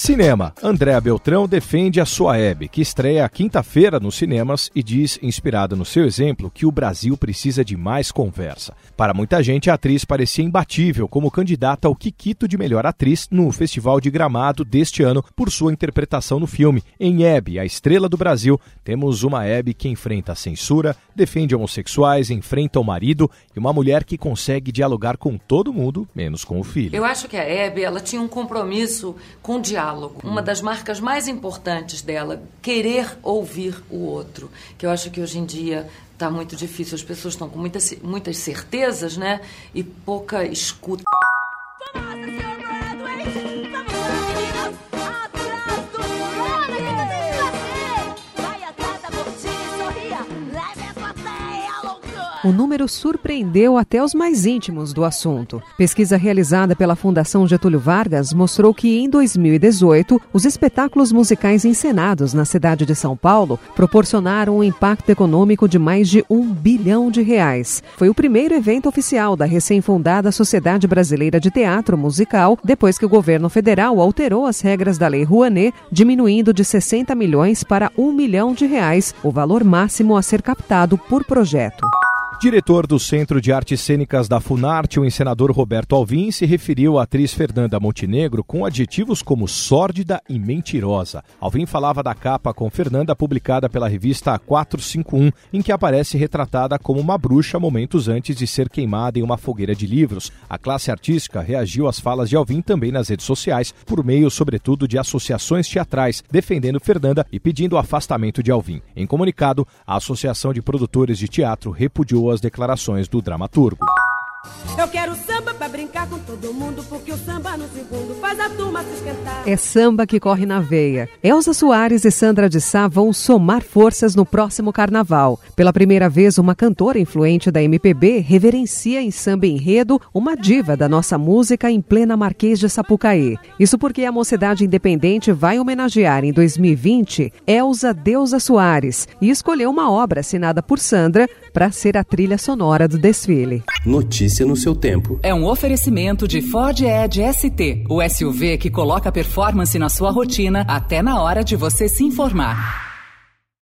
Cinema. Andréa Beltrão defende a sua Hebe, que estreia quinta-feira nos cinemas e diz, inspirada no seu exemplo, que o Brasil precisa de mais conversa. Para muita gente, a atriz parecia imbatível como candidata ao Kikito de melhor atriz no Festival de Gramado deste ano por sua interpretação no filme. Em Hebe, a estrela do Brasil, temos uma Hebe que enfrenta a censura, defende homossexuais, enfrenta o marido e uma mulher que consegue dialogar com todo mundo, menos com o filho. Eu acho que a Hebe, ela tinha um compromisso com o diálogo diálogo. Uma das marcas mais importantes dela, querer ouvir o outro. Que eu acho que hoje em dia está muito difícil. As pessoas estão com muitas, muitas certezas, né? E pouca escuta. O número surpreendeu até os mais íntimos do assunto. Pesquisa realizada pela Fundação Getúlio Vargas mostrou que em 2018, os espetáculos musicais encenados na cidade de São Paulo proporcionaram um impacto econômico de mais de um bilhão de reais. Foi o primeiro evento oficial da recém-fundada Sociedade Brasileira de Teatro Musical, depois que o governo federal alterou as regras da Lei Rouanet, diminuindo de 60 milhões para um milhão de reais o valor máximo a ser captado por projeto. Diretor do Centro de Artes Cênicas da Funarte, o encenador Roberto Alvim se referiu à atriz Fernanda Montenegro com adjetivos como sórdida e mentirosa. Alvim falava da capa com Fernanda publicada pela revista 451, em que aparece retratada como uma bruxa momentos antes de ser queimada em uma fogueira de livros. A classe artística reagiu às falas de Alvim também nas redes sociais, por meio, sobretudo, de associações teatrais, defendendo Fernanda e pedindo o afastamento de Alvim. Em comunicado, a Associação de Produtores de Teatro repudiou as declarações do dramaturgo. Eu quero samba pra brincar com todo mundo, porque o samba no segundo faz a turma se esquentar. É samba que corre na veia. Elza Soares e Sandra de Sá vão somar forças no próximo carnaval. Pela primeira vez, uma cantora influente da MPB reverencia em samba enredo uma diva da nossa música em plena Marquês de Sapucaí. Isso porque a Mocidade Independente vai homenagear em 2020 Elza Deusa Soares e escolheu uma obra assinada por Sandra para ser a trilha sonora do desfile. Notícia no seu tempo. É um oferecimento de Ford Edge ST, o SUV que coloca performance na sua rotina até na hora de você se informar.